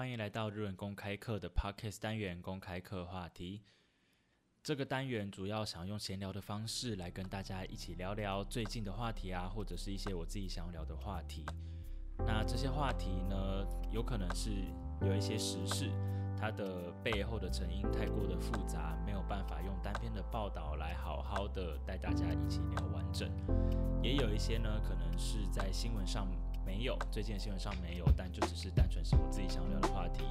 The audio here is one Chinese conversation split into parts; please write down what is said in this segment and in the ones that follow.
欢迎来到日文公开课的 Podcast 单元公开课话题。这个单元主要想用闲聊的方式来跟大家一起聊聊最近的话题啊，或者是一些我自己想要聊的话题。那这些话题呢，有可能是有一些时事，它的背后的成因太过的复杂，没有办法用单篇的报道来好好的带大家一起聊完整。也有一些呢，可能是在新闻上没有，最近的新闻上没有，但就只是单纯是我自己想聊的话题。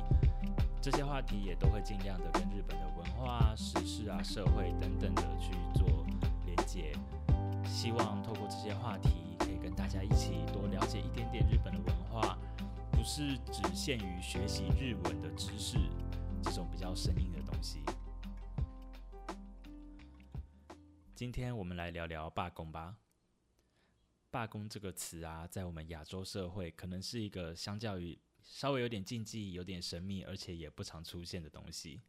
这些话题也都会尽量的跟日本的文化、时事啊、社会等等的去做连接。希望透过这些话题，可以跟大家一起多了解一点点日本的文化，不是只限于学习日文的知识这种比较生硬的东西。今天我们来聊聊罢工吧。罢工这个词啊，在我们亚洲社会，可能是一个相较于稍微有点禁忌、有点神秘，而且也不常出现的东西。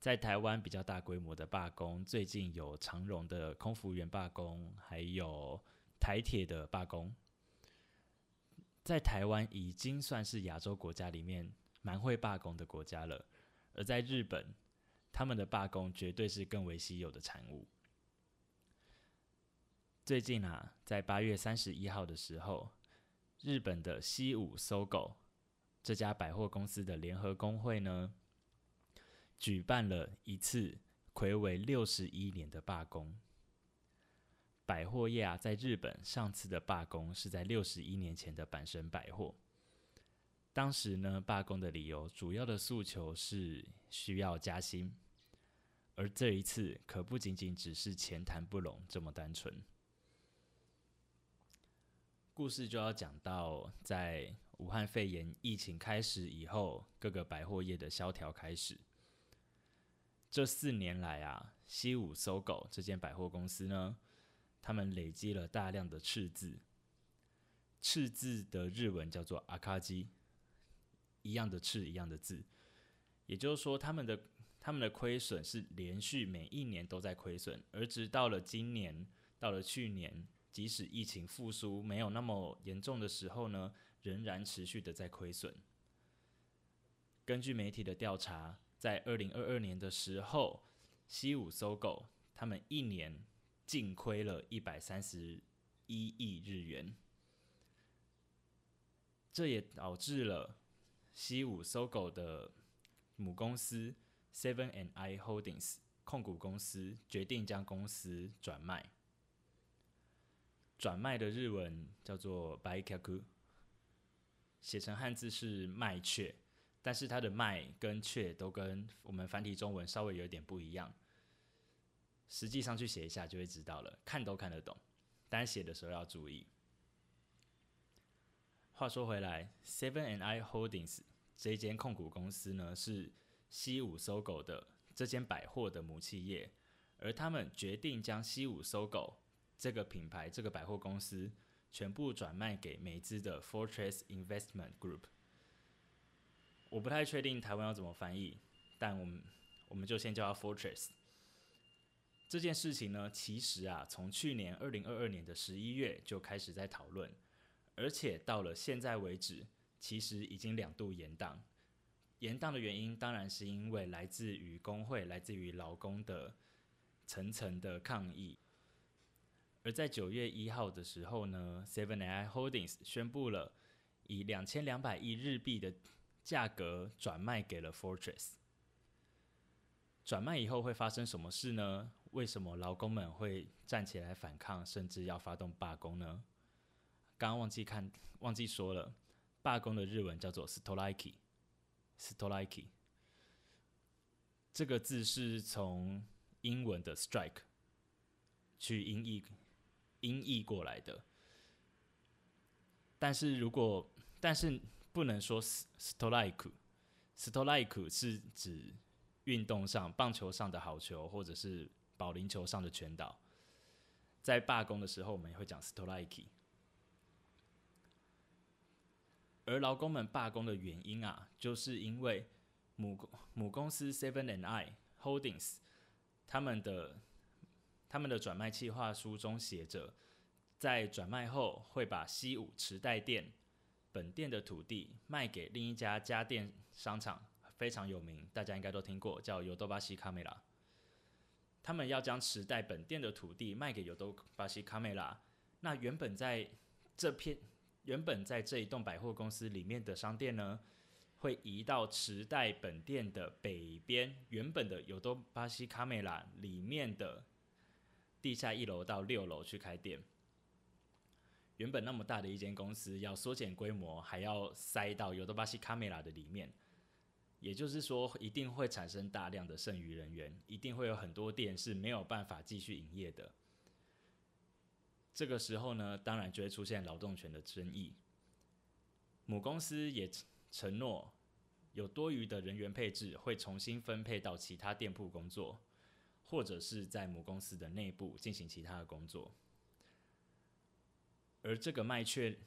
在台湾比较大规模的罢工，最近有长荣的空服员罢工，还有台铁的罢工。在台湾已经算是亚洲国家里面蛮会罢工的国家了，而在日本，他们的罢工绝对是更为稀有的产物。最近啊，在八月三十一号的时候，日本的西武搜狗这家百货公司的联合工会呢，举办了一次魁违六十一年的罢工。百货业啊，在日本上次的罢工是在六十一年前的阪神百货。当时呢，罢工的理由主要的诉求是需要加薪，而这一次可不仅仅只是钱谈不拢这么单纯。故事就要讲到，在武汉肺炎疫情开始以后，各个百货业的萧条开始。这四年来啊，西武搜狗这间百货公司呢，他们累积了大量的赤字。赤字的日文叫做阿卡基，一样的赤，一样的字。也就是说，他们的他们的亏损是连续每一年都在亏损，而直到了今年，到了去年。即使疫情复苏没有那么严重的时候呢，仍然持续的在亏损。根据媒体的调查，在二零二二年的时候，西武搜狗他们一年净亏了一百三十一亿日元，这也导致了西武搜狗的母公司 Seven and I Holdings 控股公司决定将公司转卖。转卖的日文叫做 “baikaku”，写成汉字是“卖却”，但是它的“卖”跟“却”都跟我们繁体中文稍微有点不一样。实际上去写一下就会知道了，看都看得懂，但写的时候要注意。话说回来，Seven and I Holdings 这间控股公司呢，是西武搜狗的这间百货的母企业，而他们决定将西武搜狗。这个品牌，这个百货公司全部转卖给美资的 Fortress Investment Group。我不太确定台湾要怎么翻译，但我们我们就先叫它 Fortress。这件事情呢，其实啊，从去年二零二二年的十一月就开始在讨论，而且到了现在为止，其实已经两度延宕。延宕的原因当然是因为来自于工会、来自于劳工的层层的抗议。而在九月一号的时候呢，Seven AI Holdings 宣布了以两千两百亿日币的价格转卖给了 Fortress。转卖以后会发生什么事呢？为什么劳工们会站起来反抗，甚至要发动罢工呢？刚刚忘记看，忘记说了，罢工的日文叫做 “stoliki”。stoliki 这个字是从英文的 “strike” 去音译。音译过来的，但是如果但是不能说 “stolike”，“stolike” 是指运动上棒球上的好球，或者是保龄球上的全岛。在罢工的时候，我们也会讲 “stolike”。而劳工们罢工的原因啊，就是因为母母公司 Seven and I Holdings 他们的。他们的转卖计划书中写着，在转卖后会把西武池袋店本店的土地卖给另一家家电商场，非常有名，大家应该都听过，叫尤多巴西卡梅拉。他们要将池袋本店的土地卖给尤多巴西卡梅拉。那原本在这片，原本在这一栋百货公司里面的商店呢，会移到池袋本店的北边，原本的尤多巴西卡梅拉里面的地下一楼到六楼去开店。原本那么大的一间公司，要缩减规模，还要塞到尤多巴西卡梅拉的里面。也就是说，一定会产生大量的剩余人员，一定会有很多店是没有办法继续营业的。这个时候呢，当然就会出现劳动权的争议。母公司也承诺，有多余的人员配置会重新分配到其他店铺工作，或者是在母公司的内部进行其他的工作。而这个卖却，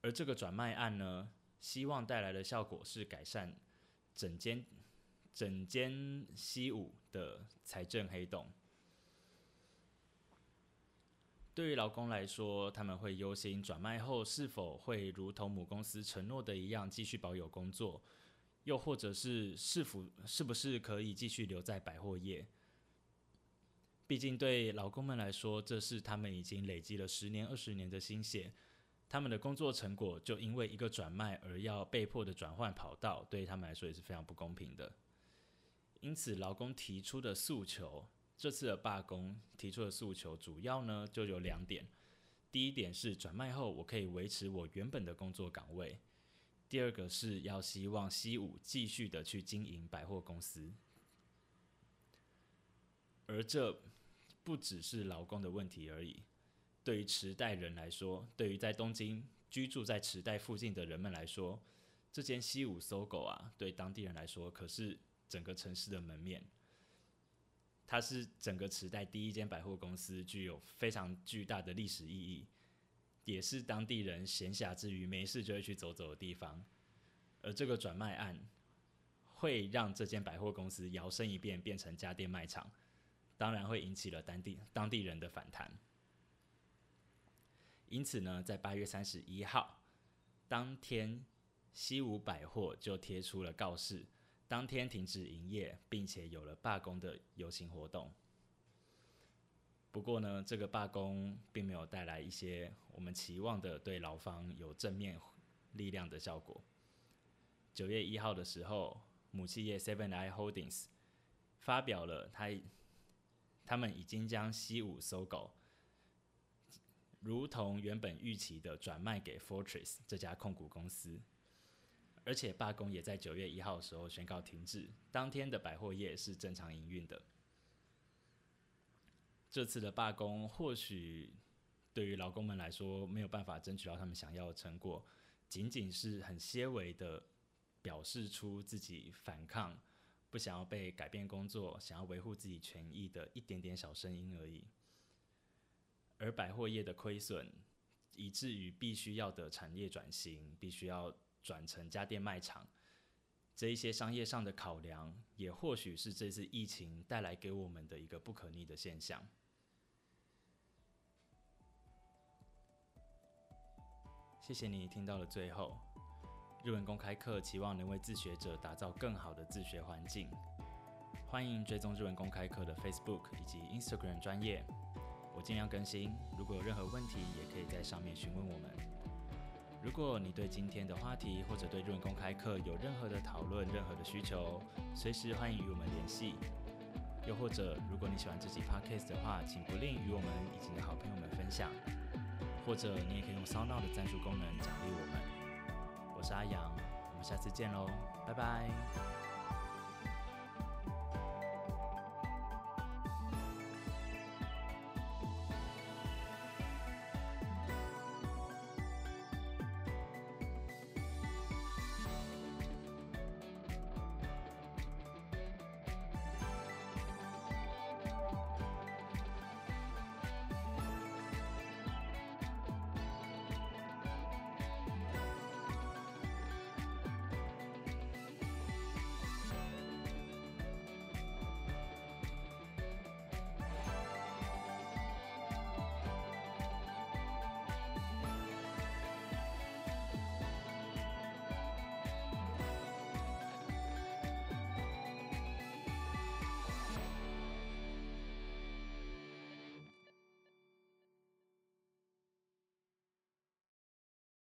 而这个转卖案呢，希望带来的效果是改善。整间整间西武的财政黑洞，对于劳工来说，他们会忧心转卖后是否会如同母公司承诺的一样继续保有工作，又或者是是否是不是可以继续留在百货业？毕竟对劳工们来说，这是他们已经累积了十年、二十年的心血。他们的工作成果就因为一个转卖而要被迫的转换跑道，对于他们来说也是非常不公平的。因此，劳工提出的诉求，这次的罢工提出的诉求主要呢就有两点：第一点是转卖后我可以维持我原本的工作岗位；第二个是要希望西武继续的去经营百货公司。而这不只是劳工的问题而已。对于池袋人来说，对于在东京居住在池袋附近的人们来说，这间西武搜狗啊，对当地人来说可是整个城市的门面。它是整个池袋第一间百货公司，具有非常巨大的历史意义，也是当地人闲暇之余没事就会去走走的地方。而这个转卖案会让这间百货公司摇身一变变成家电卖场，当然会引起了当地当地人的反弹。因此呢，在八月三十一号当天，西武百货就贴出了告示，当天停止营业，并且有了罢工的游行活动。不过呢，这个罢工并没有带来一些我们期望的对劳方有正面力量的效果。九月一号的时候，母企业 Seven I Holdings 发表了他他们已经将西武收购。如同原本预期的转卖给 Fortress 这家控股公司，而且罢工也在九月一号的时候宣告停止。当天的百货业是正常营运的。这次的罢工或许对于劳工们来说没有办法争取到他们想要的成果，仅仅是很些微的表示出自己反抗、不想要被改变工作、想要维护自己权益的一点点小声音而已。而百货业的亏损，以至于必须要的产业转型，必须要转成家电卖场，这一些商业上的考量，也或许是这次疫情带来给我们的一个不可逆的现象。谢谢你听到了最后，日文公开课期望能为自学者打造更好的自学环境。欢迎追踪日文公开课的 Facebook 以及 Instagram 专业。我尽量更新，如果有任何问题，也可以在上面询问我们。如果你对今天的话题或者对日文公开课有任何的讨论、任何的需求，随时欢迎与我们联系。又或者，如果你喜欢这集 podcast 的话，请不吝与我们以及你的好朋友们分享。或者，你也可以用 s o n o 的赞助功能奖励我们。我是阿阳，我们下次见喽，拜拜。